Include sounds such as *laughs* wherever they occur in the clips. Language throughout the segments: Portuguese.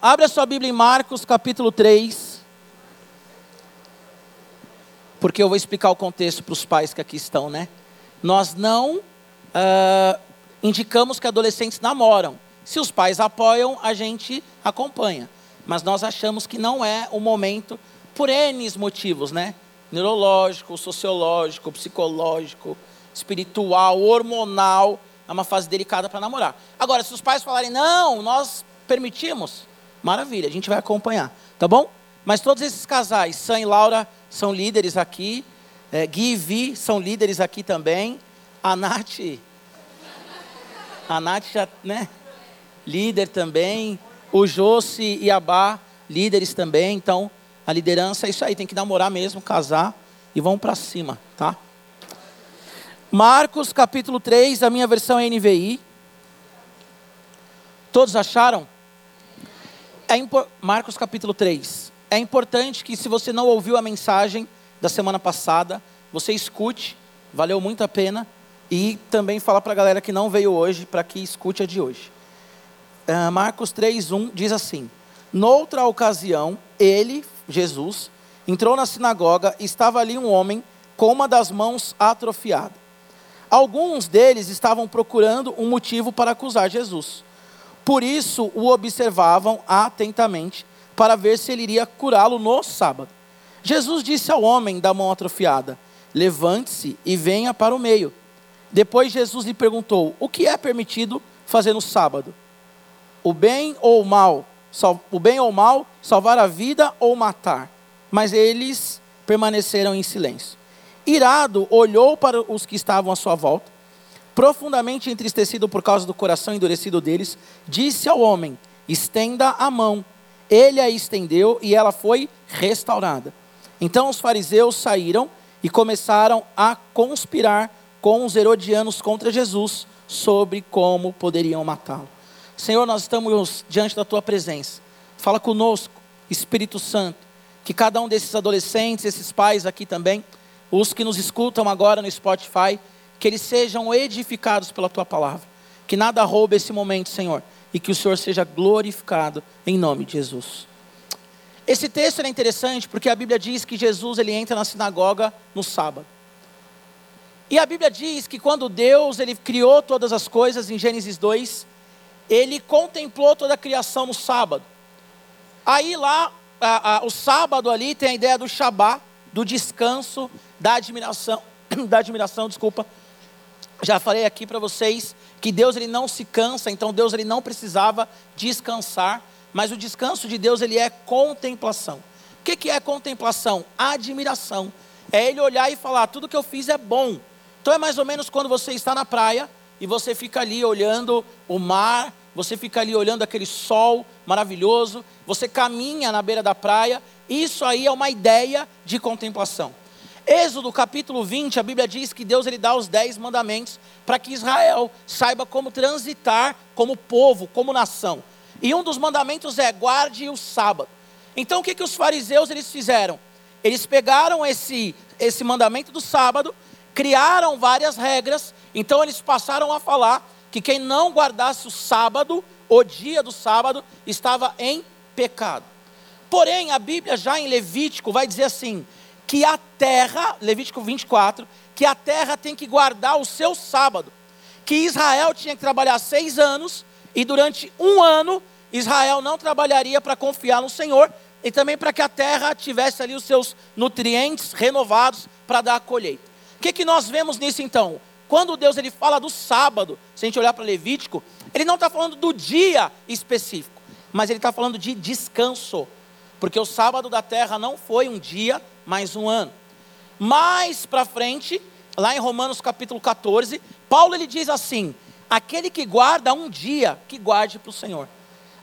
abre a sua Bíblia em Marcos capítulo 3. Porque eu vou explicar o contexto para os pais que aqui estão, né? Nós não uh, indicamos que adolescentes namoram. Se os pais apoiam, a gente acompanha. Mas nós achamos que não é o momento, por N motivos, né? Neurológico, sociológico, psicológico, espiritual, hormonal. É uma fase delicada para namorar. Agora, se os pais falarem, não, nós permitimos, maravilha, a gente vai acompanhar, tá bom? Mas todos esses casais, Sam e Laura, são líderes aqui. É, Gui e Vi são líderes aqui também. A Nath, a Nath já, né? Líder também. O Josi e a Bá, líderes também. Então, a liderança é isso aí, tem que namorar mesmo, casar e vamos para cima, tá? Marcos capítulo 3, a minha versão é NVI. Todos acharam? É Marcos capítulo 3. É importante que, se você não ouviu a mensagem da semana passada, você escute, valeu muito a pena. E também falar para a galera que não veio hoje, para que escute a de hoje. Uh, Marcos 3,1 diz assim: Noutra ocasião, ele, Jesus, entrou na sinagoga e estava ali um homem com uma das mãos atrofiada. Alguns deles estavam procurando um motivo para acusar Jesus. Por isso o observavam atentamente para ver se ele iria curá-lo no sábado. Jesus disse ao homem da mão atrofiada: Levante-se e venha para o meio. Depois Jesus lhe perguntou: O que é permitido fazer no sábado? O bem ou o mal? O bem ou o mal? Salvar a vida ou matar? Mas eles permaneceram em silêncio. Irado, olhou para os que estavam à sua volta profundamente entristecido por causa do coração endurecido deles, disse ao homem: Estenda a mão. Ele a estendeu e ela foi restaurada. Então os fariseus saíram e começaram a conspirar com os herodianos contra Jesus sobre como poderiam matá-lo. Senhor, nós estamos diante da tua presença. Fala conosco, Espírito Santo, que cada um desses adolescentes, esses pais aqui também, os que nos escutam agora no Spotify, que eles sejam edificados pela tua palavra. Que nada roube esse momento, Senhor, e que o Senhor seja glorificado em nome de Jesus. Esse texto é interessante porque a Bíblia diz que Jesus ele entra na sinagoga no sábado. E a Bíblia diz que quando Deus ele criou todas as coisas em Gênesis 2, ele contemplou toda a criação no sábado. Aí lá, a, a, o sábado ali tem a ideia do Shabá, do descanso, da admiração, *clears throat* da admiração, desculpa, já falei aqui para vocês que Deus ele não se cansa, então Deus ele não precisava descansar, mas o descanso de Deus ele é contemplação. O que, que é contemplação? Admiração. É ele olhar e falar: tudo que eu fiz é bom. Então é mais ou menos quando você está na praia e você fica ali olhando o mar, você fica ali olhando aquele sol maravilhoso, você caminha na beira da praia. Isso aí é uma ideia de contemplação. Êxodo capítulo 20, a Bíblia diz que Deus ele dá os dez mandamentos para que Israel saiba como transitar como povo, como nação. E um dos mandamentos é guarde o sábado. Então o que, que os fariseus eles fizeram? Eles pegaram esse, esse mandamento do sábado, criaram várias regras, então eles passaram a falar que quem não guardasse o sábado, o dia do sábado, estava em pecado. Porém, a Bíblia já em Levítico vai dizer assim: que a terra, Levítico 24, que a terra tem que guardar o seu sábado. Que Israel tinha que trabalhar seis anos, e durante um ano, Israel não trabalharia para confiar no Senhor, e também para que a terra tivesse ali os seus nutrientes renovados para dar a colheita. O que, que nós vemos nisso então? Quando Deus ele fala do sábado, se a gente olhar para Levítico, ele não está falando do dia específico, mas ele está falando de descanso. Porque o sábado da terra não foi um dia, mais um ano. Mais para frente, lá em Romanos capítulo 14, Paulo ele diz assim: aquele que guarda um dia, que guarde para o Senhor.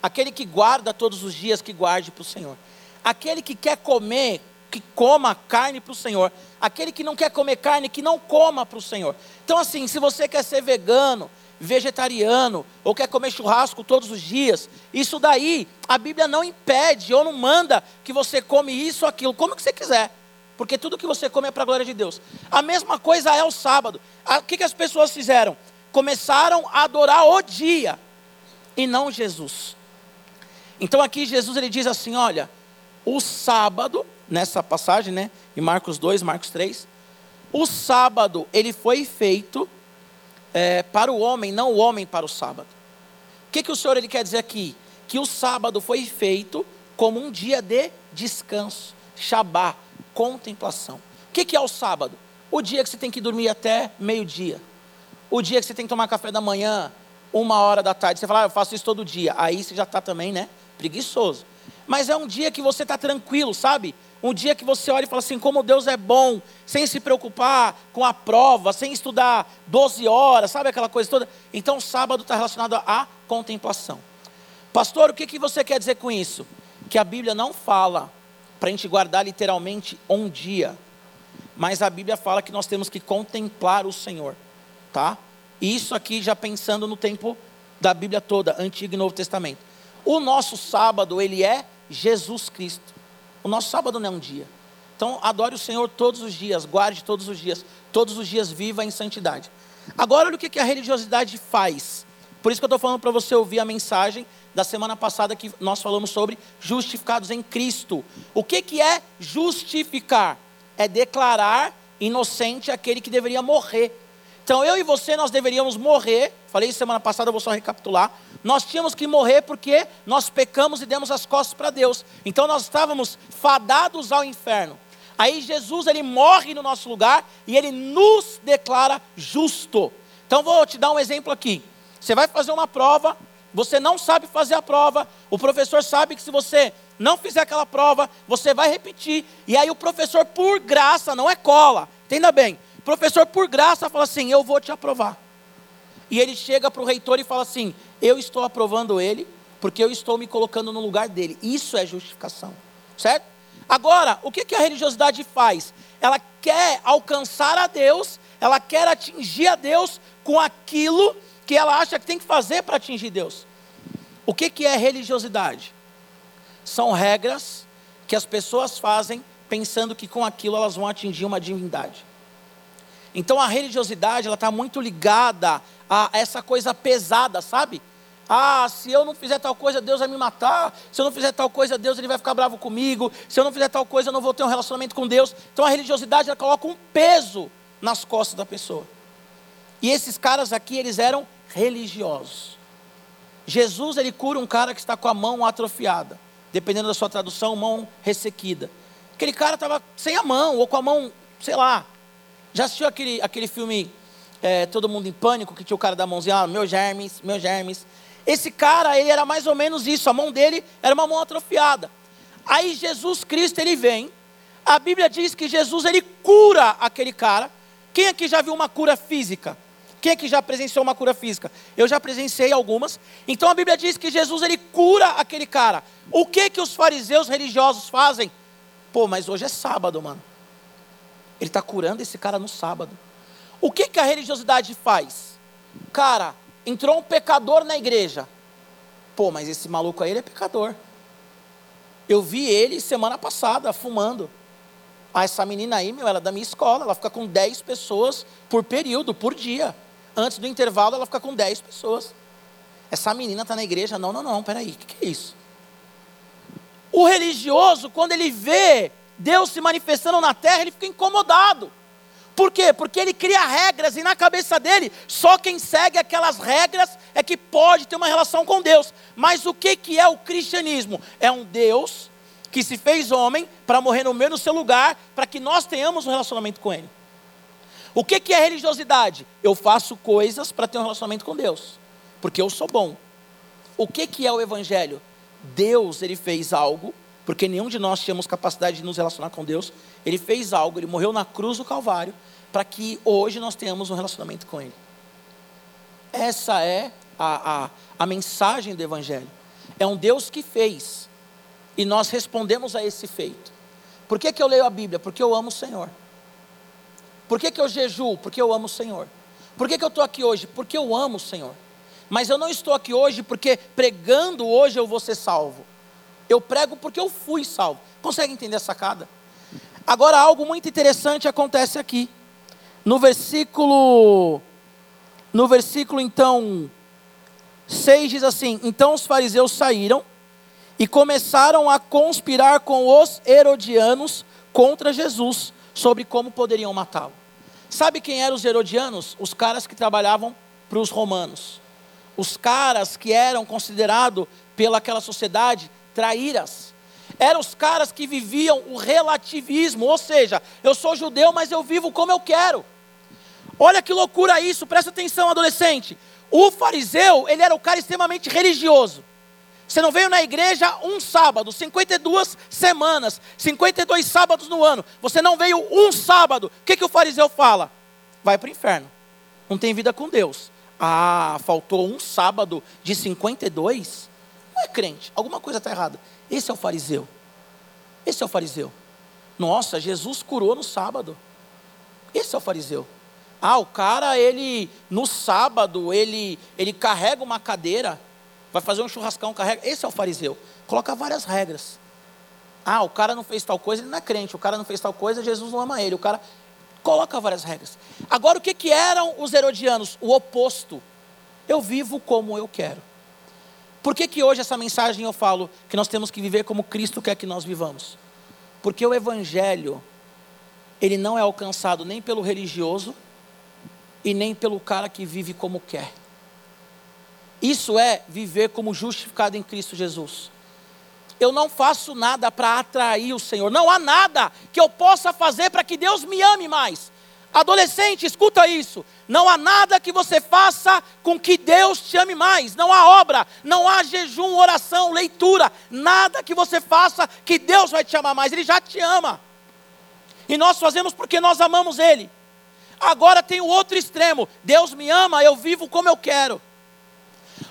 Aquele que guarda todos os dias, que guarde para o Senhor. Aquele que quer comer, que coma carne para o Senhor. Aquele que não quer comer carne, que não coma para o Senhor. Então, assim, se você quer ser vegano, vegetariano, ou quer comer churrasco todos os dias, isso daí a Bíblia não impede ou não manda que você come isso ou aquilo, como que você quiser. Porque tudo que você come é para a glória de Deus. A mesma coisa é o sábado. O que, que as pessoas fizeram? Começaram a adorar o dia e não Jesus. Então aqui Jesus ele diz assim: olha, o sábado, nessa passagem, né, em Marcos 2, Marcos 3, o sábado ele foi feito é, para o homem, não o homem para o sábado. O que, que o Senhor ele quer dizer aqui? Que o sábado foi feito como um dia de descanso, Shabá, contemplação. O que, que é o sábado? O dia que você tem que dormir até meio-dia. O dia que você tem que tomar café da manhã, uma hora da tarde. Você fala, ah, eu faço isso todo dia. Aí você já está também, né? Preguiçoso. Mas é um dia que você está tranquilo, sabe? Um dia que você olha e fala assim, como Deus é bom, sem se preocupar com a prova, sem estudar 12 horas, sabe aquela coisa toda? Então, sábado está relacionado à contemplação. Pastor, o que, que você quer dizer com isso? Que a Bíblia não fala para a gente guardar literalmente um dia, mas a Bíblia fala que nós temos que contemplar o Senhor, tá? Isso aqui já pensando no tempo da Bíblia toda, Antigo e Novo Testamento. O nosso sábado, ele é Jesus Cristo. O nosso sábado não é um dia. Então, adore o Senhor todos os dias, guarde todos os dias, todos os dias viva em santidade. Agora, olha o que a religiosidade faz. Por isso que eu estou falando para você ouvir a mensagem da semana passada que nós falamos sobre justificados em Cristo. O que, que é justificar? É declarar inocente aquele que deveria morrer. Então eu e você nós deveríamos morrer. Falei semana passada, eu vou só recapitular. Nós tínhamos que morrer porque nós pecamos e demos as costas para Deus. Então nós estávamos fadados ao inferno. Aí Jesus ele morre no nosso lugar e ele nos declara justo. Então vou te dar um exemplo aqui. Você vai fazer uma prova, você não sabe fazer a prova, o professor sabe que se você não fizer aquela prova, você vai repetir. E aí o professor, por graça, não é cola, entenda bem, professor, por graça, fala assim: Eu vou te aprovar. E ele chega para o reitor e fala assim: Eu estou aprovando ele, porque eu estou me colocando no lugar dele. Isso é justificação, certo? Agora, o que, que a religiosidade faz? Ela quer alcançar a Deus, ela quer atingir a Deus com aquilo que ela acha que tem que fazer para atingir Deus. O que, que é religiosidade? São regras que as pessoas fazem pensando que com aquilo elas vão atingir uma divindade. Então a religiosidade ela está muito ligada a essa coisa pesada, sabe? Ah, se eu não fizer tal coisa, Deus vai me matar. Se eu não fizer tal coisa, Deus ele vai ficar bravo comigo. Se eu não fizer tal coisa, eu não vou ter um relacionamento com Deus. Então a religiosidade ela coloca um peso nas costas da pessoa. E esses caras aqui, eles eram religiosos. Jesus ele cura um cara que está com a mão atrofiada, dependendo da sua tradução, mão ressequida. Aquele cara estava sem a mão ou com a mão, sei lá, já assistiu aquele, aquele filme é, Todo Mundo em Pânico, que tinha o cara da mãozinha, ah, meus germes, meus germes. Esse cara, ele era mais ou menos isso, a mão dele era uma mão atrofiada. Aí Jesus Cristo, ele vem, a Bíblia diz que Jesus, ele cura aquele cara. Quem aqui já viu uma cura física? Quem aqui já presenciou uma cura física? Eu já presenciei algumas. Então a Bíblia diz que Jesus, ele cura aquele cara. O que que os fariseus religiosos fazem? Pô, mas hoje é sábado, mano. Ele está curando esse cara no sábado. O que, que a religiosidade faz? Cara, entrou um pecador na igreja. Pô, mas esse maluco aí ele é pecador. Eu vi ele semana passada fumando. Ah, essa menina aí, meu, ela é da minha escola, ela fica com 10 pessoas por período, por dia. Antes do intervalo, ela fica com 10 pessoas. Essa menina está na igreja? Não, não, não, peraí, o que, que é isso? O religioso, quando ele vê Deus se manifestando na terra, ele fica incomodado. Por quê? Porque ele cria regras e na cabeça dele, só quem segue aquelas regras é que pode ter uma relação com Deus. Mas o que, que é o cristianismo? É um Deus que se fez homem para morrer no meu no seu lugar, para que nós tenhamos um relacionamento com Ele. O que, que é religiosidade? Eu faço coisas para ter um relacionamento com Deus, porque eu sou bom. O que, que é o Evangelho? Deus ele fez algo porque nenhum de nós tínhamos capacidade de nos relacionar com Deus. Ele fez algo, ele morreu na cruz do Calvário, para que hoje nós tenhamos um relacionamento com Ele. Essa é a, a, a mensagem do Evangelho. É um Deus que fez, e nós respondemos a esse feito. Por que, que eu leio a Bíblia? Porque eu amo o Senhor. Por que, que eu jejuo? Porque eu amo o Senhor. Por que, que eu estou aqui hoje? Porque eu amo o Senhor. Mas eu não estou aqui hoje porque pregando hoje eu vou ser salvo. Eu prego porque eu fui salvo. Consegue entender a sacada? Agora, algo muito interessante acontece aqui. No versículo, no versículo então 6 diz assim: Então os fariseus saíram e começaram a conspirar com os herodianos contra Jesus sobre como poderiam matá-lo. Sabe quem eram os herodianos? Os caras que trabalhavam para os romanos. Os caras que eram considerados pelaquela sociedade traíras. Eram os caras que viviam o relativismo, ou seja, eu sou judeu, mas eu vivo como eu quero. Olha que loucura isso, presta atenção, adolescente. O fariseu, ele era o cara extremamente religioso. Você não veio na igreja um sábado, 52 semanas, 52 sábados no ano. Você não veio um sábado. O que, que o fariseu fala? Vai para o inferno. Não tem vida com Deus. Ah, faltou um sábado de 52? Não é crente. Alguma coisa está errada. Esse é o fariseu. Esse é o fariseu. Nossa, Jesus curou no sábado. Esse é o fariseu. Ah, o cara, ele, no sábado, ele, ele carrega uma cadeira vai fazer um churrascão, carrega. Esse é o fariseu. Coloca várias regras. Ah, o cara não fez tal coisa, ele não é crente. O cara não fez tal coisa, Jesus não ama ele. O cara coloca várias regras. Agora, o que, que eram os herodianos? O oposto. Eu vivo como eu quero. Por que, que hoje essa mensagem eu falo que nós temos que viver como Cristo quer que nós vivamos? Porque o Evangelho, ele não é alcançado nem pelo religioso e nem pelo cara que vive como quer. Isso é viver como justificado em Cristo Jesus. Eu não faço nada para atrair o Senhor. Não há nada que eu possa fazer para que Deus me ame mais. Adolescente, escuta isso. Não há nada que você faça com que Deus te ame mais. Não há obra, não há jejum, oração, leitura. Nada que você faça que Deus vai te amar mais. Ele já te ama. E nós fazemos porque nós amamos Ele. Agora tem o outro extremo. Deus me ama, eu vivo como eu quero.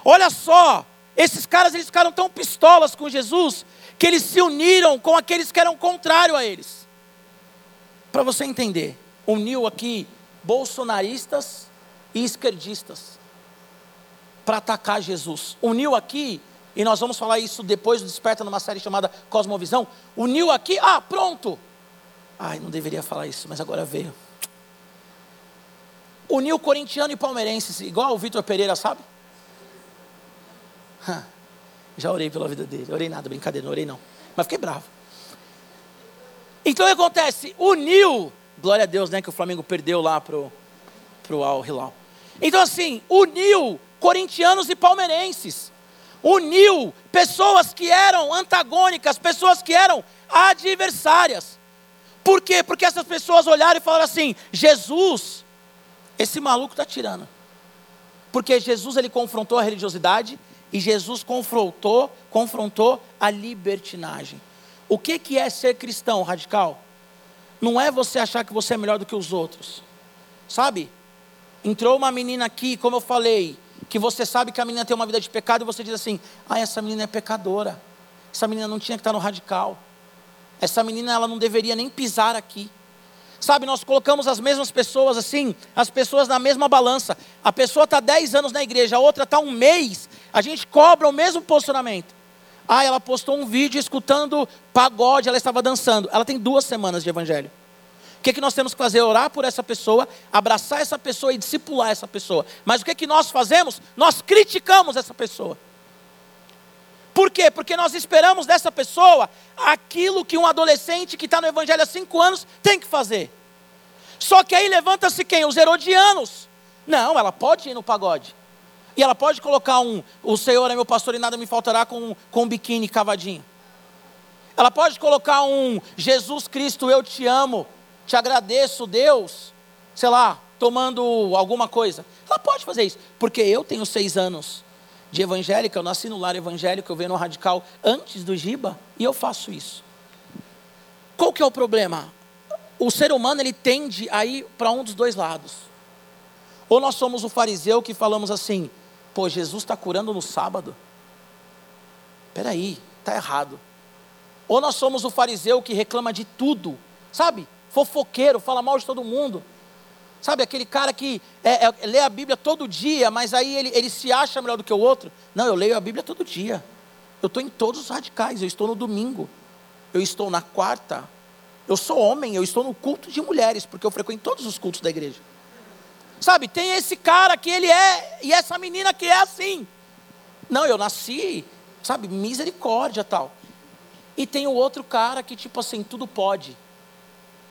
Olha só, esses caras eles ficaram tão pistolas com Jesus que eles se uniram com aqueles que eram contrários a eles. Para você entender, uniu aqui bolsonaristas e esquerdistas para atacar Jesus. Uniu aqui, e nós vamos falar isso depois do Desperta numa série chamada Cosmovisão. Uniu aqui, ah, pronto. Ai, não deveria falar isso, mas agora veio. Uniu corintiano e palmeirense, igual o Vitor Pereira, sabe? Já orei pela vida dele. Orei nada, brincadeira, não orei não. Mas fiquei bravo. Então o que acontece? Uniu, glória a Deus, né? Que o Flamengo perdeu lá pro, pro Al Hilal. Então, assim, uniu corintianos e palmeirenses. Uniu pessoas que eram antagônicas, pessoas que eram adversárias. Por quê? Porque essas pessoas olharam e falaram assim: Jesus, esse maluco está tirando. Porque Jesus ele confrontou a religiosidade, e Jesus confrontou, confrontou a libertinagem. O que, que é ser cristão radical? Não é você achar que você é melhor do que os outros. Sabe? Entrou uma menina aqui, como eu falei, que você sabe que a menina tem uma vida de pecado e você diz assim: ah, essa menina é pecadora. Essa menina não tinha que estar no radical. Essa menina ela não deveria nem pisar aqui. Sabe, nós colocamos as mesmas pessoas assim, as pessoas na mesma balança. A pessoa está 10 anos na igreja, a outra está um mês. A gente cobra o mesmo posicionamento. Ah, ela postou um vídeo escutando pagode, ela estava dançando. Ela tem duas semanas de evangelho. O que, é que nós temos que fazer? Orar por essa pessoa, abraçar essa pessoa e discipular essa pessoa. Mas o que, é que nós fazemos? Nós criticamos essa pessoa. Por quê? Porque nós esperamos dessa pessoa aquilo que um adolescente que está no Evangelho há cinco anos tem que fazer. Só que aí levanta-se quem? Os herodianos. Não, ela pode ir no pagode. E ela pode colocar um, o Senhor é meu pastor e nada me faltará com, com um biquíni cavadinho. Ela pode colocar um Jesus Cristo, eu te amo, te agradeço, Deus, sei lá, tomando alguma coisa. Ela pode fazer isso, porque eu tenho seis anos de evangélica, eu nasci no lar evangélico, eu venho no radical antes do Giba e eu faço isso. Qual que é o problema? O ser humano ele tende a ir para um dos dois lados. Ou nós somos o fariseu que falamos assim: pô, Jesus está curando no sábado. Peraí, está errado. Ou nós somos o fariseu que reclama de tudo, sabe? Fofoqueiro, fala mal de todo mundo. Sabe, aquele cara que é, é, lê a Bíblia todo dia, mas aí ele, ele se acha melhor do que o outro. Não, eu leio a Bíblia todo dia. Eu estou em todos os radicais, eu estou no domingo, eu estou na quarta. Eu sou homem, eu estou no culto de mulheres, porque eu frequento todos os cultos da igreja. Sabe, tem esse cara que ele é, e essa menina que é assim. Não, eu nasci sabe, misericórdia tal. E tem o outro cara que, tipo assim, tudo pode.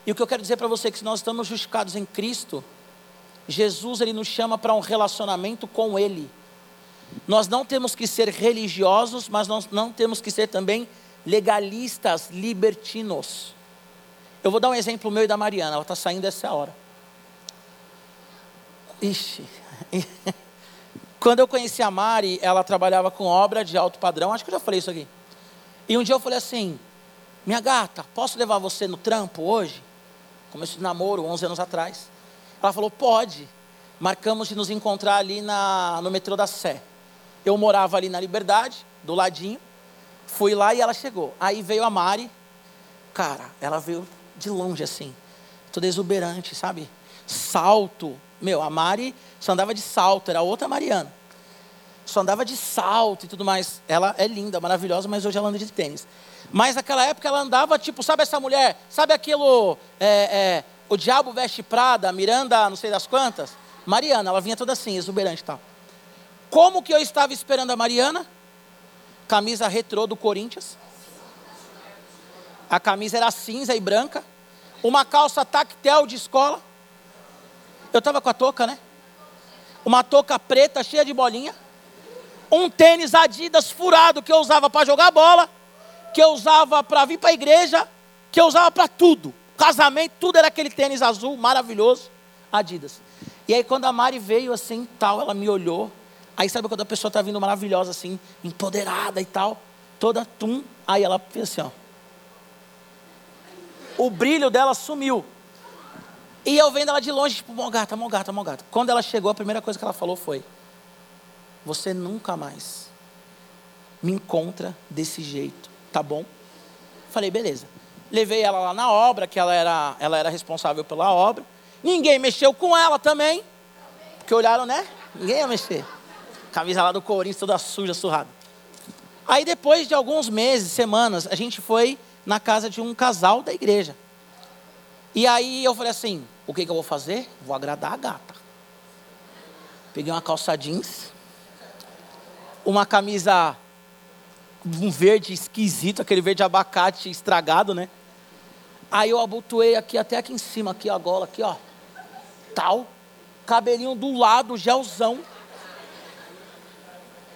E o que eu quero dizer para você é que se nós estamos justificados em Cristo, Jesus ele nos chama para um relacionamento com Ele. Nós não temos que ser religiosos, mas nós não temos que ser também legalistas, libertinos. Eu vou dar um exemplo meu e da Mariana, ela está saindo essa hora. Ixi. *laughs* Quando eu conheci a Mari, ela trabalhava com obra de alto padrão, acho que eu já falei isso aqui. E um dia eu falei assim: Minha gata, posso levar você no trampo hoje? Começo de namoro, 11 anos atrás. Ela falou: Pode. Marcamos de nos encontrar ali na, no metrô da Sé. Eu morava ali na Liberdade, do ladinho. Fui lá e ela chegou. Aí veio a Mari. Cara, ela veio de longe assim, toda exuberante, sabe? Salto. Meu, a Mari só andava de salto, era outra Mariana. Só andava de salto e tudo mais. Ela é linda, maravilhosa, mas hoje ela anda de tênis. Mas naquela época ela andava, tipo, sabe essa mulher? Sabe aquilo, é, é, o diabo veste Prada, Miranda, não sei das quantas? Mariana, ela vinha toda assim, exuberante e tal. Como que eu estava esperando a Mariana? Camisa retrô do Corinthians. A camisa era cinza e branca. Uma calça tactel de escola. Eu estava com a touca, né? Uma touca preta cheia de bolinha. Um tênis Adidas furado que eu usava para jogar bola. Que eu usava para vir para a igreja. Que eu usava para tudo. Casamento, tudo era aquele tênis azul maravilhoso. Adidas. E aí quando a Mari veio assim, tal, ela me olhou. Aí sabe quando a pessoa está vindo maravilhosa assim, empoderada e tal, toda tum, aí ela fez assim, ó. O brilho dela sumiu. E eu vendo ela de longe, tipo, mó gata, mó gata, mó gata. Quando ela chegou, a primeira coisa que ela falou foi: Você nunca mais me encontra desse jeito, tá bom? Falei, beleza. Levei ela lá na obra, que ela era, ela era responsável pela obra. Ninguém mexeu com ela também. Porque olharam, né? Ninguém ia mexer. Camisa lá do Corinthians toda suja, surrada. Aí depois de alguns meses, semanas, a gente foi na casa de um casal da igreja. E aí eu falei assim: o que, que eu vou fazer? Vou agradar a gata. Peguei uma calça jeans, uma camisa, um verde esquisito, aquele verde abacate estragado, né? Aí eu abotoei aqui, até aqui em cima, aqui a gola, aqui, ó. Tal. Cabelinho do lado, gelzão.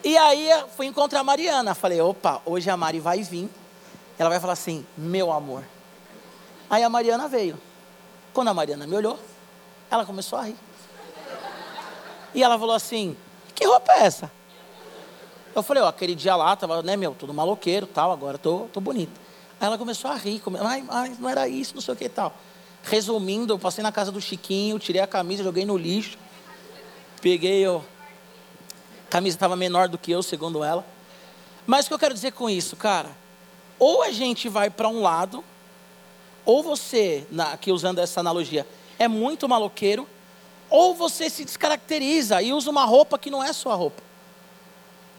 E aí fui encontrar a Mariana. Falei, opa, hoje a Mari vai vir. Ela vai falar assim, meu amor. Aí a Mariana veio. Quando a Mariana me olhou, ela começou a rir. E ela falou assim, que roupa é essa? Eu falei, ó, aquele dia lá, tava, né, meu, todo maloqueiro tal, agora tô, tô bonita. Aí ela começou a rir, come... ai, ai, não era isso, não sei o que tal. Resumindo, eu passei na casa do Chiquinho, tirei a camisa, joguei no lixo. Peguei o, a camisa estava menor do que eu, segundo ela. Mas o que eu quero dizer com isso, cara? Ou a gente vai para um lado, ou você, aqui usando essa analogia, é muito maloqueiro, ou você se descaracteriza e usa uma roupa que não é sua roupa.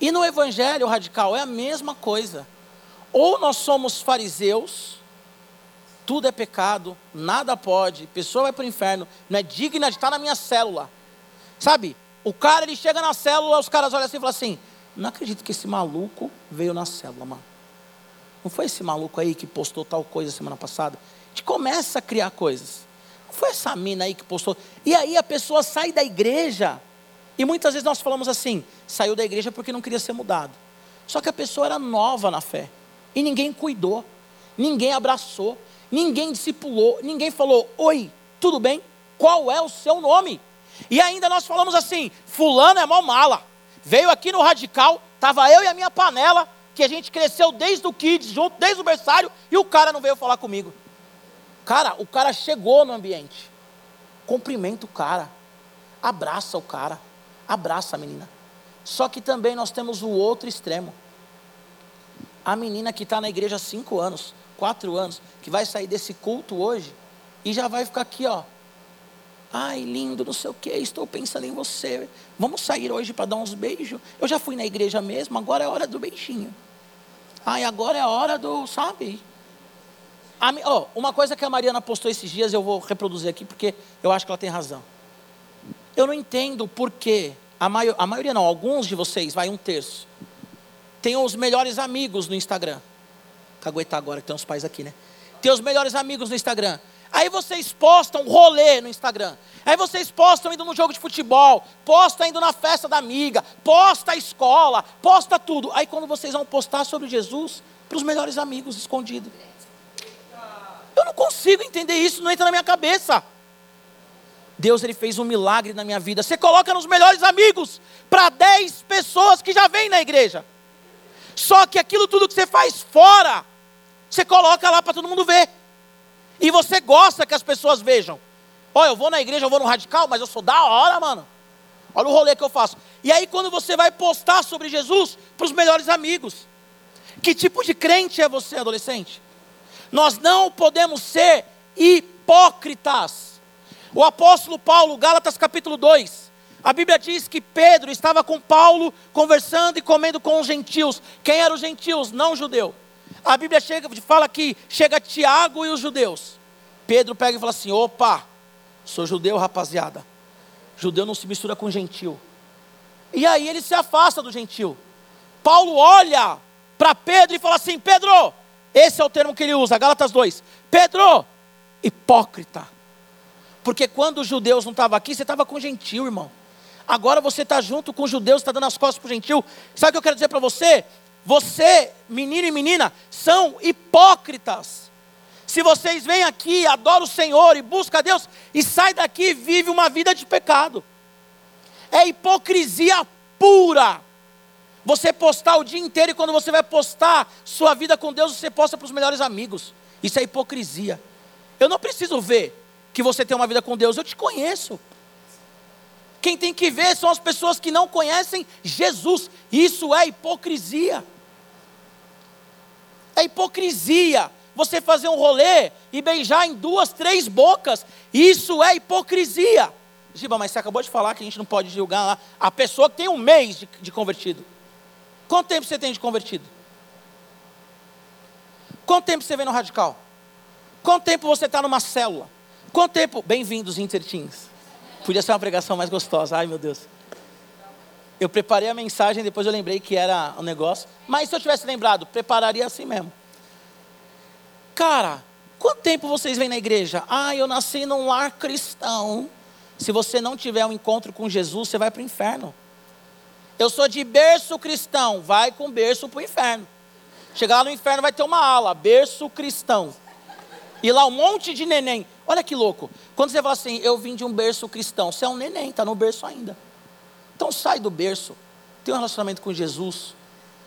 E no evangelho radical é a mesma coisa. Ou nós somos fariseus, tudo é pecado, nada pode, pessoa vai para o inferno, não é digna de estar na minha célula. Sabe? O cara, ele chega na célula, os caras olham assim e falam assim: Não acredito que esse maluco veio na célula, mano. Não foi esse maluco aí que postou tal coisa semana passada? A gente começa a criar coisas. Não foi essa mina aí que postou. E aí a pessoa sai da igreja. E muitas vezes nós falamos assim: saiu da igreja porque não queria ser mudado. Só que a pessoa era nova na fé. E ninguém cuidou. Ninguém abraçou. Ninguém discipulou. Ninguém falou: Oi, tudo bem? Qual é o seu nome? E ainda nós falamos assim: Fulano é mó mala. Veio aqui no radical, estava eu e a minha panela, que a gente cresceu desde o kids, junto, desde o berçário, e o cara não veio falar comigo. Cara, o cara chegou no ambiente. Cumprimenta o cara. Abraça o cara. Abraça a menina. Só que também nós temos o outro extremo. A menina que está na igreja há cinco anos, quatro anos, que vai sair desse culto hoje e já vai ficar aqui, ó, Ai, lindo, não sei o que, estou pensando em você. Vamos sair hoje para dar uns beijos? Eu já fui na igreja mesmo, agora é hora do beijinho. Ai, agora é hora do, sabe? A, oh, uma coisa que a Mariana postou esses dias, eu vou reproduzir aqui porque eu acho que ela tem razão. Eu não entendo por que, a, a maioria não, alguns de vocês, vai um terço, tem os melhores amigos no Instagram. Caguetar agora que tem uns pais aqui, né? Tem os melhores amigos no Instagram. Aí vocês postam rolê no Instagram. Aí vocês postam indo no jogo de futebol, posta indo na festa da amiga, posta a escola, posta tudo. Aí quando vocês vão postar sobre Jesus, para os melhores amigos escondido. Eu não consigo entender isso, não entra na minha cabeça. Deus ele fez um milagre na minha vida. Você coloca nos melhores amigos para 10 pessoas que já vêm na igreja. Só que aquilo tudo que você faz fora, você coloca lá para todo mundo ver. E você gosta que as pessoas vejam. Olha, eu vou na igreja, eu vou no radical, mas eu sou da hora, mano. Olha o rolê que eu faço. E aí, quando você vai postar sobre Jesus para os melhores amigos, que tipo de crente é você, adolescente? Nós não podemos ser hipócritas. O apóstolo Paulo, Gálatas capítulo 2, a Bíblia diz que Pedro estava com Paulo conversando e comendo com os gentios. Quem eram os gentios? Não judeu. A Bíblia chega, fala que chega Tiago e os judeus. Pedro pega e fala assim: opa, sou judeu, rapaziada. Judeu não se mistura com gentil. E aí ele se afasta do gentil. Paulo olha para Pedro e fala assim: Pedro, esse é o termo que ele usa, Gálatas 2. Pedro, hipócrita. Porque quando os judeus não estavam aqui, você estava com gentil, irmão. Agora você está junto com os judeus, está dando as costas para o gentil. Sabe o que eu quero dizer para você? Você, menino e menina, são hipócritas. Se vocês vêm aqui, adoram o Senhor e buscam a Deus, e sai daqui e vive uma vida de pecado. É hipocrisia pura. Você postar o dia inteiro e quando você vai postar sua vida com Deus, você posta para os melhores amigos. Isso é hipocrisia. Eu não preciso ver que você tem uma vida com Deus, eu te conheço. Quem tem que ver são as pessoas que não conhecem Jesus. Isso é hipocrisia. É hipocrisia. Você fazer um rolê e beijar em duas, três bocas. Isso é hipocrisia. Giba, mas você acabou de falar que a gente não pode julgar a pessoa que tem um mês de, de convertido. Quanto tempo você tem de convertido? Quanto tempo você vem no radical? Quanto tempo você está numa célula? Quanto tempo? Bem-vindos, Interteens. Podia ser uma pregação mais gostosa. Ai, meu Deus. Eu preparei a mensagem, depois eu lembrei que era um negócio. Mas se eu tivesse lembrado, prepararia assim mesmo. Cara, quanto tempo vocês vêm na igreja? Ah, eu nasci num lar cristão. Se você não tiver um encontro com Jesus, você vai para o inferno. Eu sou de berço cristão, vai com berço para o inferno. Chegar lá no inferno vai ter uma ala, berço cristão. E lá um monte de neném. Olha que louco. Quando você fala assim, eu vim de um berço cristão, você é um neném, está no berço ainda. Então sai do berço, tem um relacionamento com Jesus.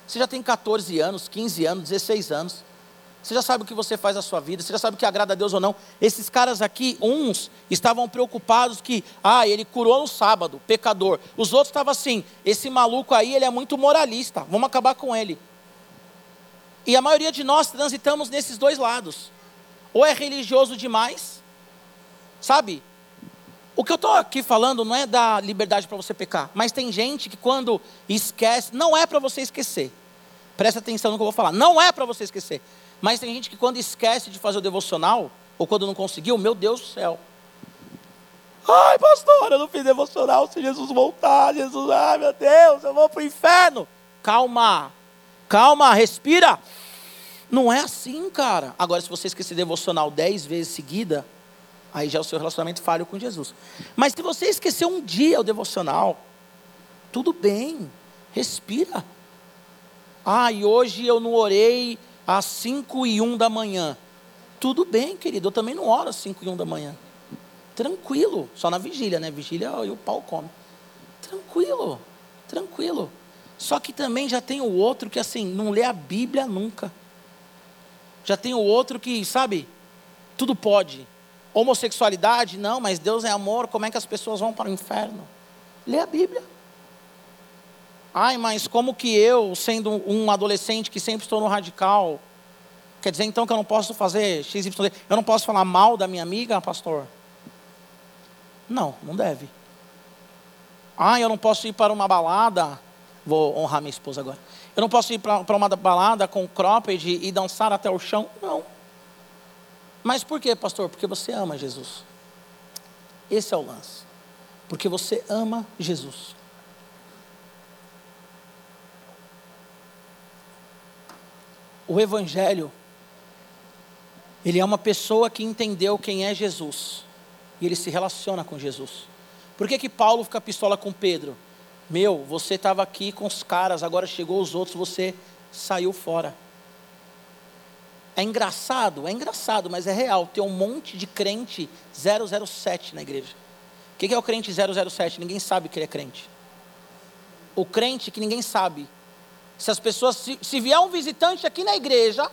Você já tem 14 anos, 15 anos, 16 anos. Você já sabe o que você faz na sua vida, você já sabe o que agrada a Deus ou não. Esses caras aqui, uns estavam preocupados que, ah, ele curou no sábado, pecador. Os outros estavam assim, esse maluco aí, ele é muito moralista, vamos acabar com ele. E a maioria de nós transitamos nesses dois lados. Ou é religioso demais, sabe? O que eu estou aqui falando não é da liberdade para você pecar, mas tem gente que quando esquece, não é para você esquecer. Presta atenção no que eu vou falar, não é para você esquecer. Mas tem gente que quando esquece de fazer o devocional, ou quando não conseguiu, meu Deus do céu. Ai, pastor, eu não fiz devocional se Jesus voltar. Jesus, ai meu Deus, eu vou para o inferno. Calma, calma, respira. Não é assim, cara. Agora, se você esquecer devocional dez vezes seguida, aí já é o seu relacionamento falho com Jesus. Mas se você esqueceu um dia o devocional, tudo bem, respira. Ah, e hoje eu não orei às 5 e 1 da manhã. Tudo bem, querido, eu também não oro às 5 e 1 da manhã. Tranquilo, só na vigília, né? Vigília e o pau come. Tranquilo, tranquilo. Só que também já tem o outro que assim, não lê a Bíblia nunca. Já tem o outro que, sabe, tudo pode. Homossexualidade, não, mas Deus é amor, como é que as pessoas vão para o inferno? Lê a Bíblia. Ai, mas como que eu, sendo um adolescente que sempre estou no radical, quer dizer então que eu não posso fazer XYZ? Eu não posso falar mal da minha amiga, pastor? Não, não deve. Ah, eu não posso ir para uma balada. Vou honrar minha esposa agora. Eu não posso ir para uma balada com cropped e dançar até o chão? Não. Mas por quê, pastor? Porque você ama Jesus. Esse é o lance. Porque você ama Jesus. o Evangelho, ele é uma pessoa que entendeu quem é Jesus. E ele se relaciona com Jesus. Por que, que Paulo fica pistola com Pedro? Meu, você estava aqui com os caras, agora chegou os outros, você saiu fora. É engraçado, é engraçado, mas é real. Tem um monte de crente 007 na igreja. O que é o crente 007? Ninguém sabe que ele é crente. O crente que ninguém sabe. Se as pessoas, se, se vier um visitante aqui na igreja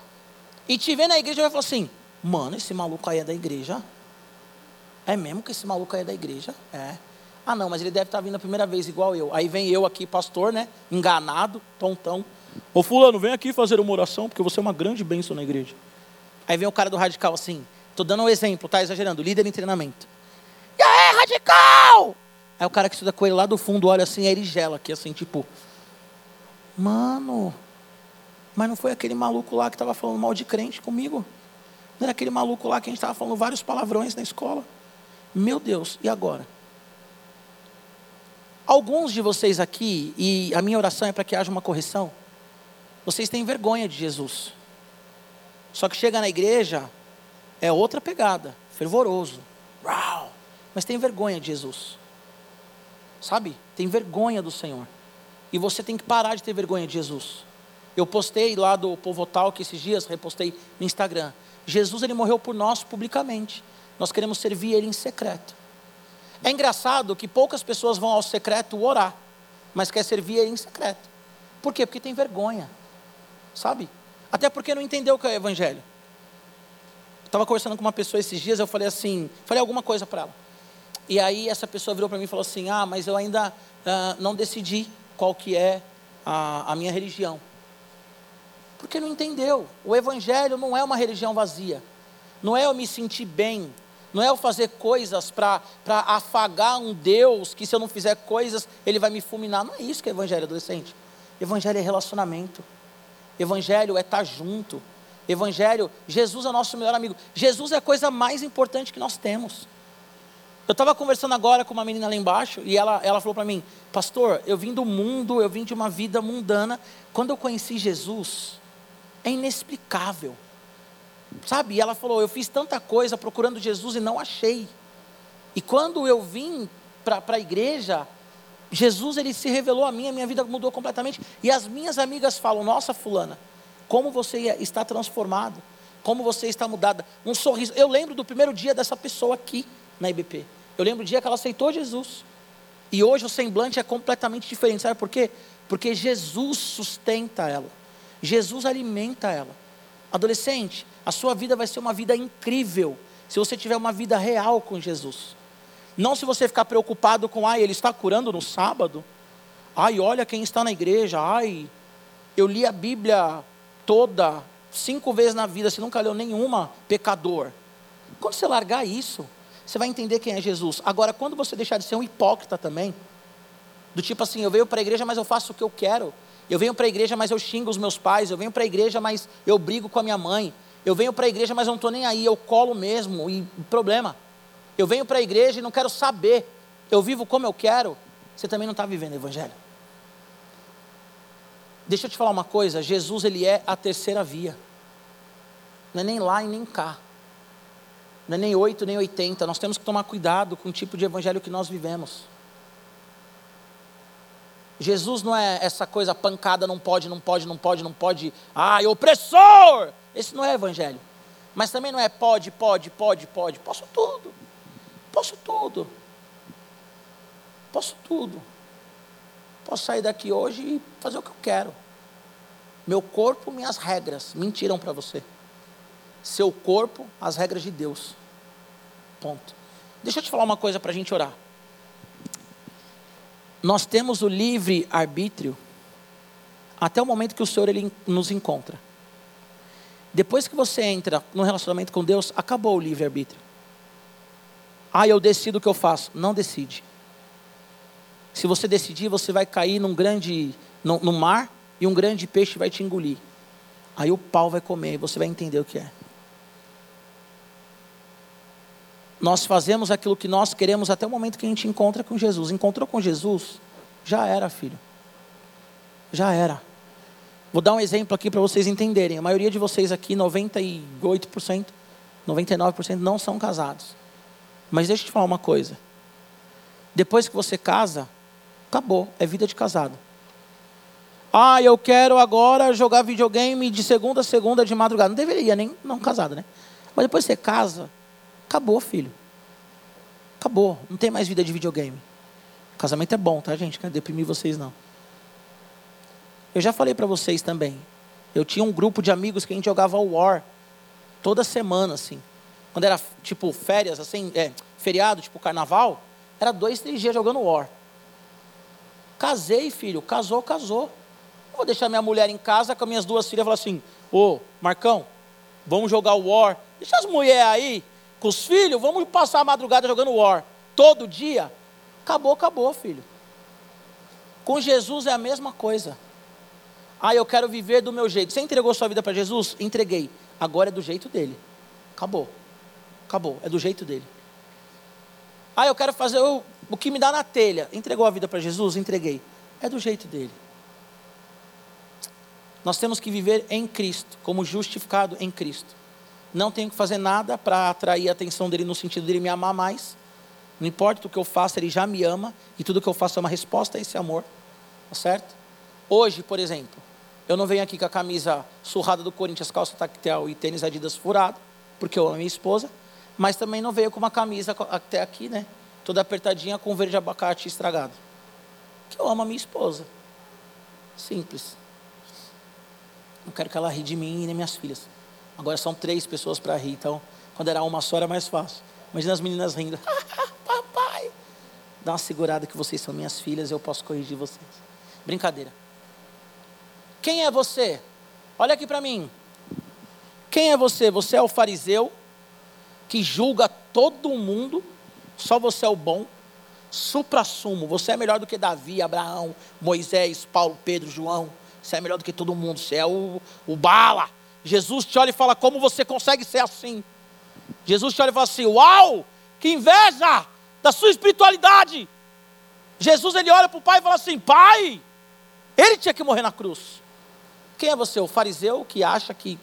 e te ver na igreja, vai falar assim: Mano, esse maluco aí é da igreja. É mesmo que esse maluco aí é da igreja? É. Ah, não, mas ele deve estar vindo a primeira vez igual eu. Aí vem eu aqui, pastor, né? Enganado, tontão. Ô fulano, vem aqui fazer uma oração, porque você é uma grande bênção na igreja. Aí vem o cara do radical assim, estou dando um exemplo, tá exagerando, líder em treinamento. E aí, radical! Aí o cara que estuda com ele lá do fundo olha assim, aí ele gela aqui, assim, tipo, mano, mas não foi aquele maluco lá que estava falando mal de crente comigo? Não era aquele maluco lá que a gente estava falando vários palavrões na escola? Meu Deus, e agora? Alguns de vocês aqui, e a minha oração é para que haja uma correção, vocês têm vergonha de Jesus. Só que chega na igreja, é outra pegada, fervoroso. Uau! Mas tem vergonha de Jesus. Sabe? Tem vergonha do Senhor. E você tem que parar de ter vergonha de Jesus. Eu postei lá do Povotal que esses dias, repostei no Instagram. Jesus ele morreu por nós publicamente. Nós queremos servir ele em secreto. É engraçado que poucas pessoas vão ao secreto orar, mas quer servir ele em secreto. Por quê? Porque tem vergonha. Sabe? Até porque não entendeu o que é o evangelho. Estava conversando com uma pessoa esses dias, eu falei assim, falei alguma coisa para ela. E aí essa pessoa virou para mim e falou assim: Ah, mas eu ainda uh, não decidi qual que é a, a minha religião. Porque não entendeu. O Evangelho não é uma religião vazia. Não é eu me sentir bem. Não é eu fazer coisas para afagar um Deus que se eu não fizer coisas, ele vai me fulminar. Não é isso que é Evangelho, adolescente. Evangelho é relacionamento. Evangelho é estar junto. Evangelho, Jesus é nosso melhor amigo. Jesus é a coisa mais importante que nós temos. Eu estava conversando agora com uma menina lá embaixo e ela, ela falou para mim: Pastor, eu vim do mundo, eu vim de uma vida mundana. Quando eu conheci Jesus, é inexplicável. Sabe? E ela falou: Eu fiz tanta coisa procurando Jesus e não achei. E quando eu vim para a igreja, Jesus ele se revelou a mim, a minha vida mudou completamente. E as minhas amigas falam: Nossa, Fulana, como você está transformado, como você está mudada. Um sorriso. Eu lembro do primeiro dia dessa pessoa aqui na IBP. Eu lembro o dia que ela aceitou Jesus. E hoje o semblante é completamente diferente. Sabe por quê? Porque Jesus sustenta ela. Jesus alimenta ela. Adolescente, a sua vida vai ser uma vida incrível se você tiver uma vida real com Jesus. Não se você ficar preocupado com, ai, ele está curando no sábado. Ai, olha quem está na igreja. Ai, eu li a Bíblia toda, cinco vezes na vida, você nunca leu nenhuma, pecador. Quando você largar isso, você vai entender quem é Jesus. Agora, quando você deixar de ser um hipócrita também, do tipo assim, eu venho para a igreja, mas eu faço o que eu quero. Eu venho para a igreja, mas eu xingo os meus pais. Eu venho para a igreja, mas eu brigo com a minha mãe. Eu venho para a igreja, mas eu não estou nem aí. Eu colo mesmo. E problema. Eu venho para a igreja e não quero saber. Eu vivo como eu quero. Você também não está vivendo o evangelho. Deixa eu te falar uma coisa. Jesus, ele é a terceira via. Não é nem lá e nem cá não é nem 8 nem 80. Nós temos que tomar cuidado com o tipo de evangelho que nós vivemos. Jesus não é essa coisa pancada, não pode, não pode, não pode, não pode. Ai, opressor! Esse não é evangelho. Mas também não é pode, pode, pode, pode. Posso tudo. Posso tudo. Posso tudo. Posso sair daqui hoje e fazer o que eu quero. Meu corpo, minhas regras. Mentiram para você. Seu corpo, as regras de Deus. Ponto. Deixa eu te falar uma coisa para a gente orar. Nós temos o livre arbítrio até o momento que o Senhor ele nos encontra. Depois que você entra no relacionamento com Deus, acabou o livre arbítrio. Ah, eu decido o que eu faço. Não decide. Se você decidir, você vai cair num grande, no, no mar e um grande peixe vai te engolir. Aí o pau vai comer e você vai entender o que é. nós fazemos aquilo que nós queremos até o momento que a gente encontra com Jesus. Encontrou com Jesus? Já era, filho. Já era. Vou dar um exemplo aqui para vocês entenderem. A maioria de vocês aqui, 98%, 99% não são casados. Mas deixa eu te falar uma coisa. Depois que você casa, acabou, é vida de casado. Ah, eu quero agora jogar videogame de segunda a segunda de madrugada. Não deveria, nem não casado, né? Mas depois você casa, acabou, filho. Acabou, não tem mais vida de videogame. Casamento é bom, tá, gente? Quero deprimir vocês não. Eu já falei para vocês também. Eu tinha um grupo de amigos que a gente jogava War toda semana, assim. Quando era tipo férias, assim, é, feriado, tipo carnaval, era dois, três dias jogando War. Casei, filho, casou, casou. Vou deixar minha mulher em casa com minhas duas filhas e falar assim: Ô, Marcão, vamos jogar War. Deixa as mulheres aí com os filhos, vamos passar a madrugada jogando War. Todo dia. Acabou, acabou, filho. Com Jesus é a mesma coisa. Ah, eu quero viver do meu jeito. Você entregou sua vida para Jesus? Entreguei. Agora é do jeito dele. Acabou. Acabou. É do jeito dele. Ah, eu quero fazer o, o que me dá na telha. Entregou a vida para Jesus? Entreguei. É do jeito dele. Nós temos que viver em Cristo, como justificado em Cristo. Não tenho que fazer nada para atrair a atenção dele no sentido dele me amar mais. Não importa o que eu faço, ele já me ama e tudo que eu faço é uma resposta a esse amor. Tá certo? Hoje, por exemplo, eu não venho aqui com a camisa surrada do Corinthians, calça tactel e tênis Adidas furado, porque eu amo minha esposa, mas também não veio com uma camisa até aqui, né? Toda apertadinha com verde abacate estragado. Que eu amo a minha esposa. Simples. Não quero que ela ri de mim e nem minhas filhas. Agora são três pessoas para rir, então quando era uma só era mais fácil. Imagina as meninas rindo. *laughs* Papai! Dá uma segurada que vocês são minhas filhas, eu posso corrigir vocês. Brincadeira. Quem é você? Olha aqui para mim. Quem é você? Você é o fariseu que julga todo mundo, só você é o bom. Supra-sumo, você é melhor do que Davi, Abraão, Moisés, Paulo, Pedro, João. Você é melhor do que todo mundo, você é o, o bala. Jesus te olha e fala: Como você consegue ser assim? Jesus te olha e fala assim: Uau, que inveja da sua espiritualidade. Jesus ele olha para o pai e fala assim: Pai, ele tinha que morrer na cruz. Quem é você? O fariseu que acha que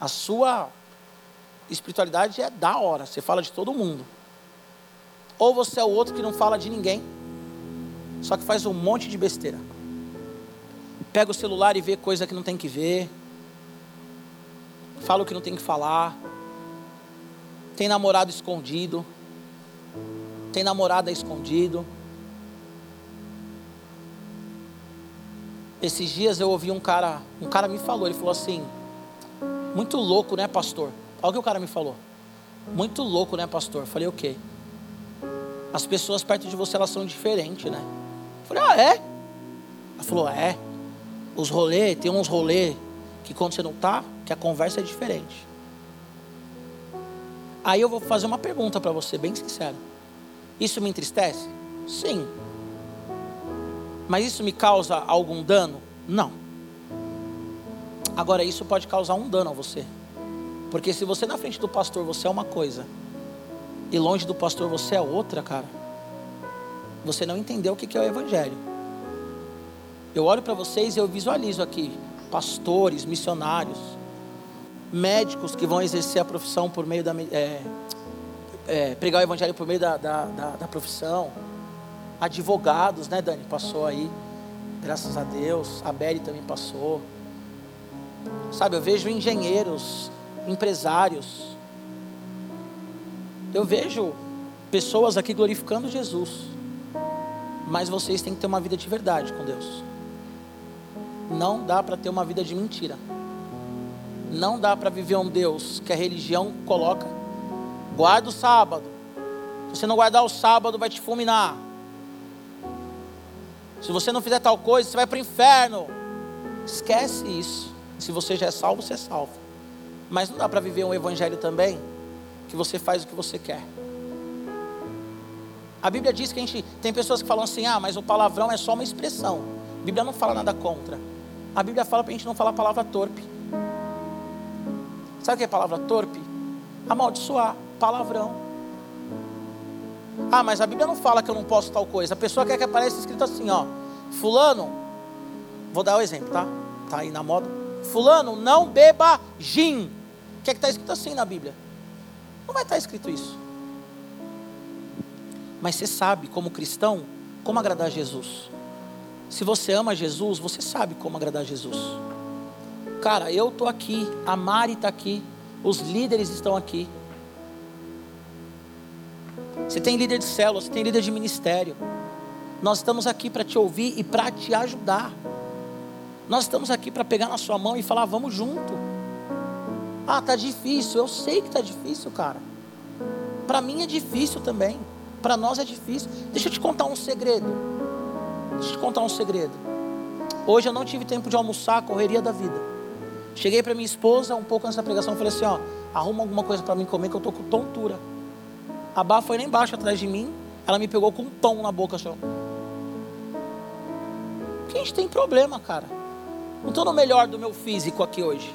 a sua espiritualidade é da hora, você fala de todo mundo. Ou você é o outro que não fala de ninguém, só que faz um monte de besteira pega o celular e vê coisa que não tem que ver, fala o que não tem que falar, tem namorado escondido, tem namorada escondido. Esses dias eu ouvi um cara, um cara me falou, ele falou assim, muito louco, né, pastor? Olha o que o cara me falou. Muito louco, né, pastor? Eu falei, o quê? As pessoas perto de você, elas são diferentes, né? Eu falei, ah, é? Ela falou, é os rolês, tem uns rolês que quando você não tá, que a conversa é diferente. Aí eu vou fazer uma pergunta para você, bem sincero. Isso me entristece? Sim. Mas isso me causa algum dano? Não. Agora, isso pode causar um dano a você. Porque se você na frente do pastor você é uma coisa, e longe do pastor você é outra, cara, você não entendeu o que é o evangelho. Eu olho para vocês e eu visualizo aqui pastores, missionários, médicos que vão exercer a profissão por meio da. É, é, pregar o evangelho por meio da, da, da, da profissão. Advogados, né, Dani? Passou aí. Graças a Deus. A Beli também passou. Sabe, eu vejo engenheiros, empresários. Eu vejo pessoas aqui glorificando Jesus. Mas vocês têm que ter uma vida de verdade com Deus. Não dá para ter uma vida de mentira. Não dá para viver um Deus que a religião coloca. Guarda o sábado. Se você não guardar o sábado, vai te fulminar. Se você não fizer tal coisa, você vai para o inferno. Esquece isso. Se você já é salvo, você é salvo. Mas não dá para viver um evangelho também que você faz o que você quer. A Bíblia diz que a gente tem pessoas que falam assim: "Ah, mas o palavrão é só uma expressão". A Bíblia não fala nada contra. A Bíblia fala para a gente não falar a palavra torpe. Sabe o que é palavra torpe? Amaldiçoar, palavrão. Ah, mas a Bíblia não fala que eu não posso tal coisa. A pessoa quer que apareça escrito assim, ó. Fulano, vou dar o um exemplo, tá? Tá aí na moda. Fulano, não beba gin. O que é que está escrito assim na Bíblia? Não vai estar tá escrito isso. Mas você sabe, como cristão, como agradar Jesus. Se você ama Jesus, você sabe como agradar Jesus. Cara, eu estou aqui, a Mari está aqui, os líderes estão aqui. Você tem líder de célula, você tem líder de ministério. Nós estamos aqui para te ouvir e para te ajudar. Nós estamos aqui para pegar na sua mão e falar, vamos junto. Ah, tá difícil. Eu sei que tá difícil, cara. Para mim é difícil também. Para nós é difícil. Deixa eu te contar um segredo. Deixa eu te contar um segredo. Hoje eu não tive tempo de almoçar, correria da vida. Cheguei para minha esposa um pouco antes da pregação, falei assim, ó, arruma alguma coisa para mim comer que eu tô com tontura. A Bá foi lá embaixo atrás de mim, ela me pegou com um pão na boca, assim, Porque a gente tem problema, cara. Não estou no melhor do meu físico aqui hoje.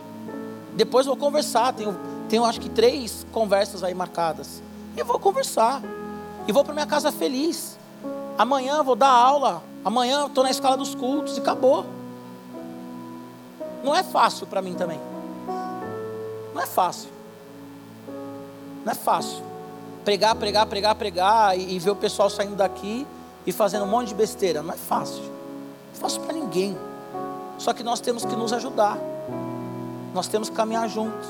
Depois vou conversar, tenho, tenho acho que três conversas aí marcadas. E vou conversar. E vou para minha casa feliz. Amanhã vou dar aula. Amanhã estou na escala dos cultos e acabou. Não é fácil para mim também. Não é fácil. Não é fácil. Pregar, pregar, pregar, pregar e, e ver o pessoal saindo daqui e fazendo um monte de besteira. Não é fácil. Não é fácil para ninguém. Só que nós temos que nos ajudar. Nós temos que caminhar juntos.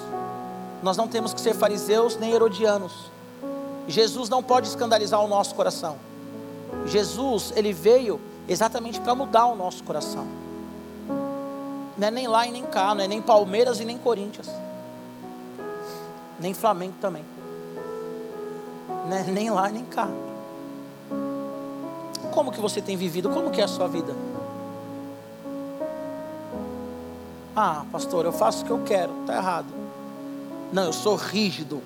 Nós não temos que ser fariseus nem herodianos. Jesus não pode escandalizar o nosso coração. Jesus, ele veio exatamente para mudar o nosso coração. Não é nem lá e nem cá, não é nem Palmeiras e nem Corinthians. Nem Flamengo também. Não é nem lá nem cá. Como que você tem vivido? Como que é a sua vida? Ah, pastor, eu faço o que eu quero. Está errado. Não, eu sou rígido.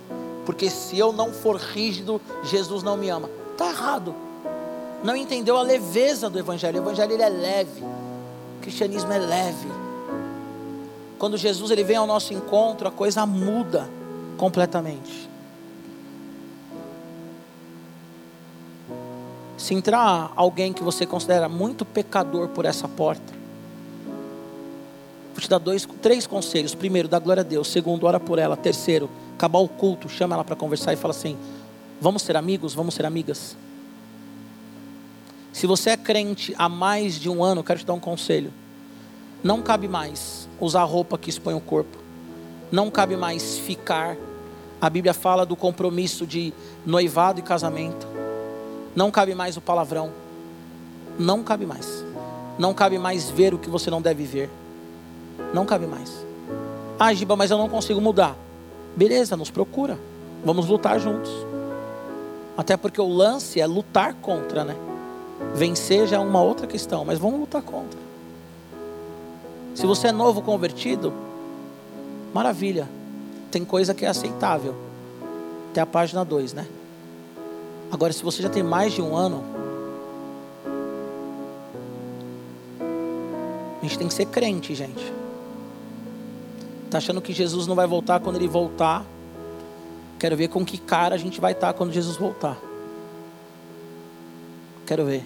Porque se eu não for rígido, Jesus não me ama. Está errado. Não entendeu a leveza do Evangelho. O Evangelho é leve. O cristianismo é leve. Quando Jesus ele vem ao nosso encontro, a coisa muda completamente. Se entrar alguém que você considera muito pecador por essa porta, vou te dar dois, três conselhos. Primeiro, dá glória a Deus. Segundo, ora por ela. Terceiro, acabar o culto, chama ela para conversar e fala assim: vamos ser amigos, vamos ser amigas. Se você é crente há mais de um ano, quero te dar um conselho. Não cabe mais usar roupa que expõe o corpo. Não cabe mais ficar. A Bíblia fala do compromisso de noivado e casamento. Não cabe mais o palavrão. Não cabe mais. Não cabe mais ver o que você não deve ver. Não cabe mais. Ah, Giba, mas eu não consigo mudar. Beleza, nos procura. Vamos lutar juntos. Até porque o lance é lutar contra, né? Vencer já é uma outra questão, mas vamos lutar contra. Se você é novo convertido, maravilha. Tem coisa que é aceitável. Até a página 2, né? Agora, se você já tem mais de um ano, a gente tem que ser crente, gente. Tá achando que Jesus não vai voltar quando ele voltar? Quero ver com que cara a gente vai estar quando Jesus voltar. Quero ver.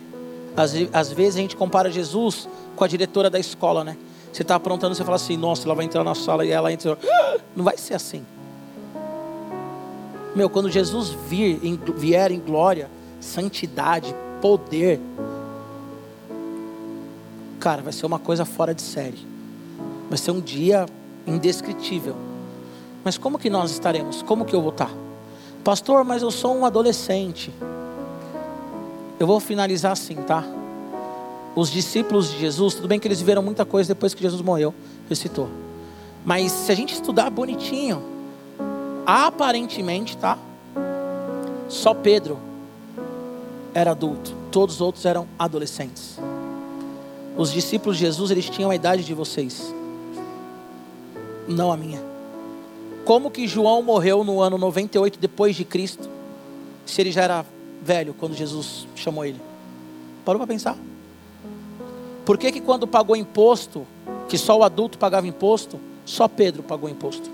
Às, às vezes a gente compara Jesus com a diretora da escola, né? Você está aprontando, você fala assim, nossa, ela vai entrar na sala e ela entra. *gasps* Não vai ser assim. Meu, quando Jesus vir, em, vier em glória, santidade, poder, cara, vai ser uma coisa fora de série. Vai ser um dia indescritível. Mas como que nós estaremos? Como que eu vou estar? Pastor, mas eu sou um adolescente. Eu vou finalizar assim, tá? os discípulos de Jesus, tudo bem que eles viveram muita coisa depois que Jesus morreu, ressuscitou. Mas se a gente estudar bonitinho, aparentemente, tá? Só Pedro era adulto, todos os outros eram adolescentes. Os discípulos de Jesus, eles tinham a idade de vocês, não a minha. Como que João morreu no ano 98 depois de Cristo, se ele já era velho quando Jesus chamou ele? Parou para pensar? Por que, que quando pagou imposto, que só o adulto pagava imposto, só Pedro pagou imposto?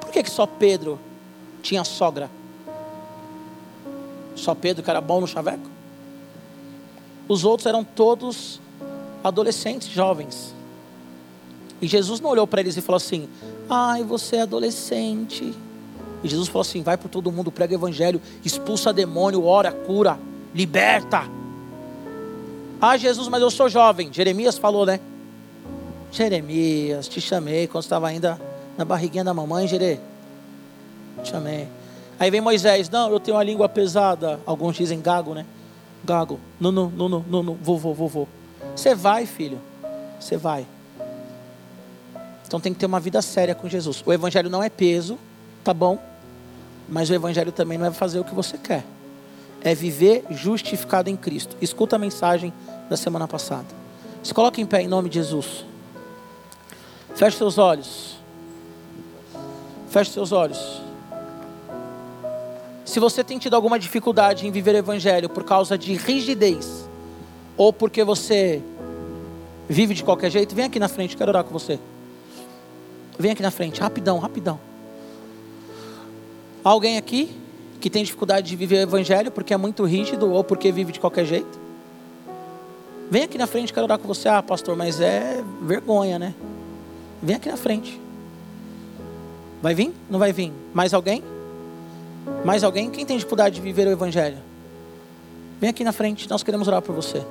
Por que, que só Pedro tinha sogra? Só Pedro que era bom no chaveco? Os outros eram todos adolescentes, jovens. E Jesus não olhou para eles e falou assim: Ai, você é adolescente. E Jesus falou assim: Vai por todo mundo, prega o evangelho, expulsa demônio, ora, cura, liberta. Ah, Jesus, mas eu sou jovem. Jeremias falou, né? Jeremias, te chamei quando estava ainda na barriguinha da mamãe, Jere. Te chamei. Aí vem Moisés, não, eu tenho uma língua pesada. Alguns dizem gago, né? Gago. Não, não, não, não, não, não. vovô, vovô. Você vai, filho. Você vai. Então tem que ter uma vida séria com Jesus. O evangelho não é peso, tá bom? Mas o evangelho também não é fazer o que você quer. É viver justificado em Cristo. Escuta a mensagem da semana passada. Se coloque em pé em nome de Jesus. Feche seus olhos. Feche seus olhos. Se você tem tido alguma dificuldade em viver o evangelho por causa de rigidez, ou porque você vive de qualquer jeito, vem aqui na frente, quero orar com você. Vem aqui na frente, rapidão, rapidão. Alguém aqui que tem dificuldade de viver o evangelho porque é muito rígido ou porque vive de qualquer jeito? Vem aqui na frente, quero orar com você. Ah, pastor, mas é vergonha, né? Vem aqui na frente. Vai vir? Não vai vir? Mais alguém? Mais alguém? Quem tem dificuldade de viver o evangelho? Vem aqui na frente, nós queremos orar por você.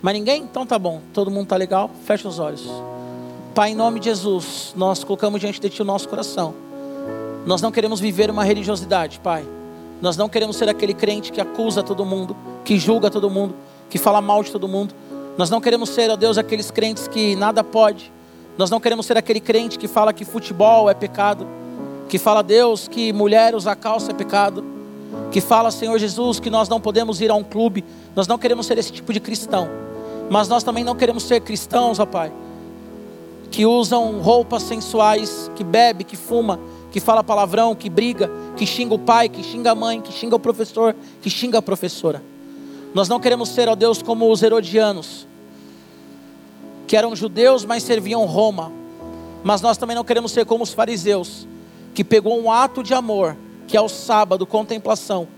Mas ninguém? Então tá bom. Todo mundo tá legal? Fecha os olhos. Pai, em nome de Jesus, nós colocamos diante de Ti o nosso coração. Nós não queremos viver uma religiosidade, Pai. Nós não queremos ser aquele crente que acusa todo mundo, que julga todo mundo, que fala mal de todo mundo. Nós não queremos ser, ó Deus, aqueles crentes que nada pode. Nós não queremos ser aquele crente que fala que futebol é pecado, que fala, Deus, que mulher usar calça é pecado, que fala, Senhor Jesus, que nós não podemos ir a um clube. Nós não queremos ser esse tipo de cristão. Mas nós também não queremos ser cristãos, ó Pai, que usam roupas sensuais, que bebe, que fuma, que fala palavrão, que briga, que xinga o pai, que xinga a mãe, que xinga o professor, que xinga a professora. Nós não queremos ser, ó Deus, como os herodianos, que eram judeus, mas serviam Roma. Mas nós também não queremos ser como os fariseus, que pegou um ato de amor, que é o sábado, contemplação,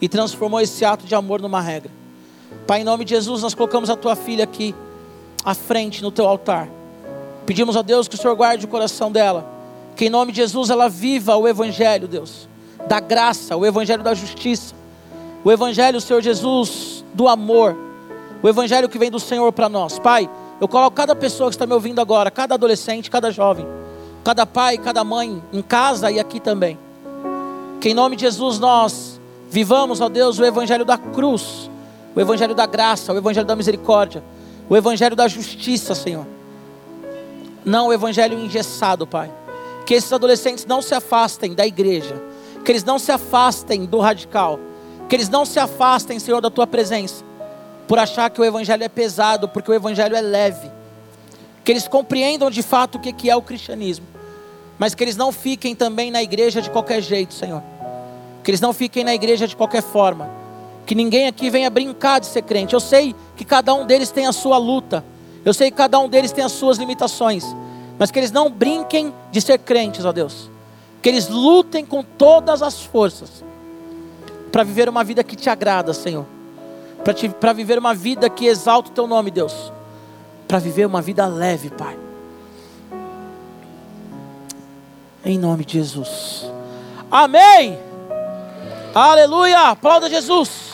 e transformou esse ato de amor numa regra. Pai, em nome de Jesus, nós colocamos a tua filha aqui, à frente, no teu altar. Pedimos a Deus que o Senhor guarde o coração dela. Que em nome de Jesus ela viva o Evangelho, Deus, da graça, o Evangelho da justiça, o Evangelho, Senhor Jesus, do amor, o Evangelho que vem do Senhor para nós. Pai, eu coloco cada pessoa que está me ouvindo agora, cada adolescente, cada jovem, cada pai, cada mãe, em casa e aqui também. Que em nome de Jesus nós vivamos, ó Deus, o Evangelho da cruz, o Evangelho da graça, o Evangelho da misericórdia, o Evangelho da justiça, Senhor não o evangelho engessado, Pai. Que esses adolescentes não se afastem da igreja, que eles não se afastem do radical, que eles não se afastem, Senhor, da tua presença, por achar que o evangelho é pesado, porque o evangelho é leve. Que eles compreendam de fato o que é o cristianismo, mas que eles não fiquem também na igreja de qualquer jeito, Senhor. Que eles não fiquem na igreja de qualquer forma. Que ninguém aqui venha brincar de ser crente. Eu sei que cada um deles tem a sua luta. Eu sei que cada um deles tem as suas limitações, mas que eles não brinquem de ser crentes, ó Deus. Que eles lutem com todas as forças para viver uma vida que te agrada, Senhor. Para viver uma vida que exalta o teu nome, Deus. Para viver uma vida leve, Pai. Em nome de Jesus. Amém. Aleluia. Aplauda Jesus.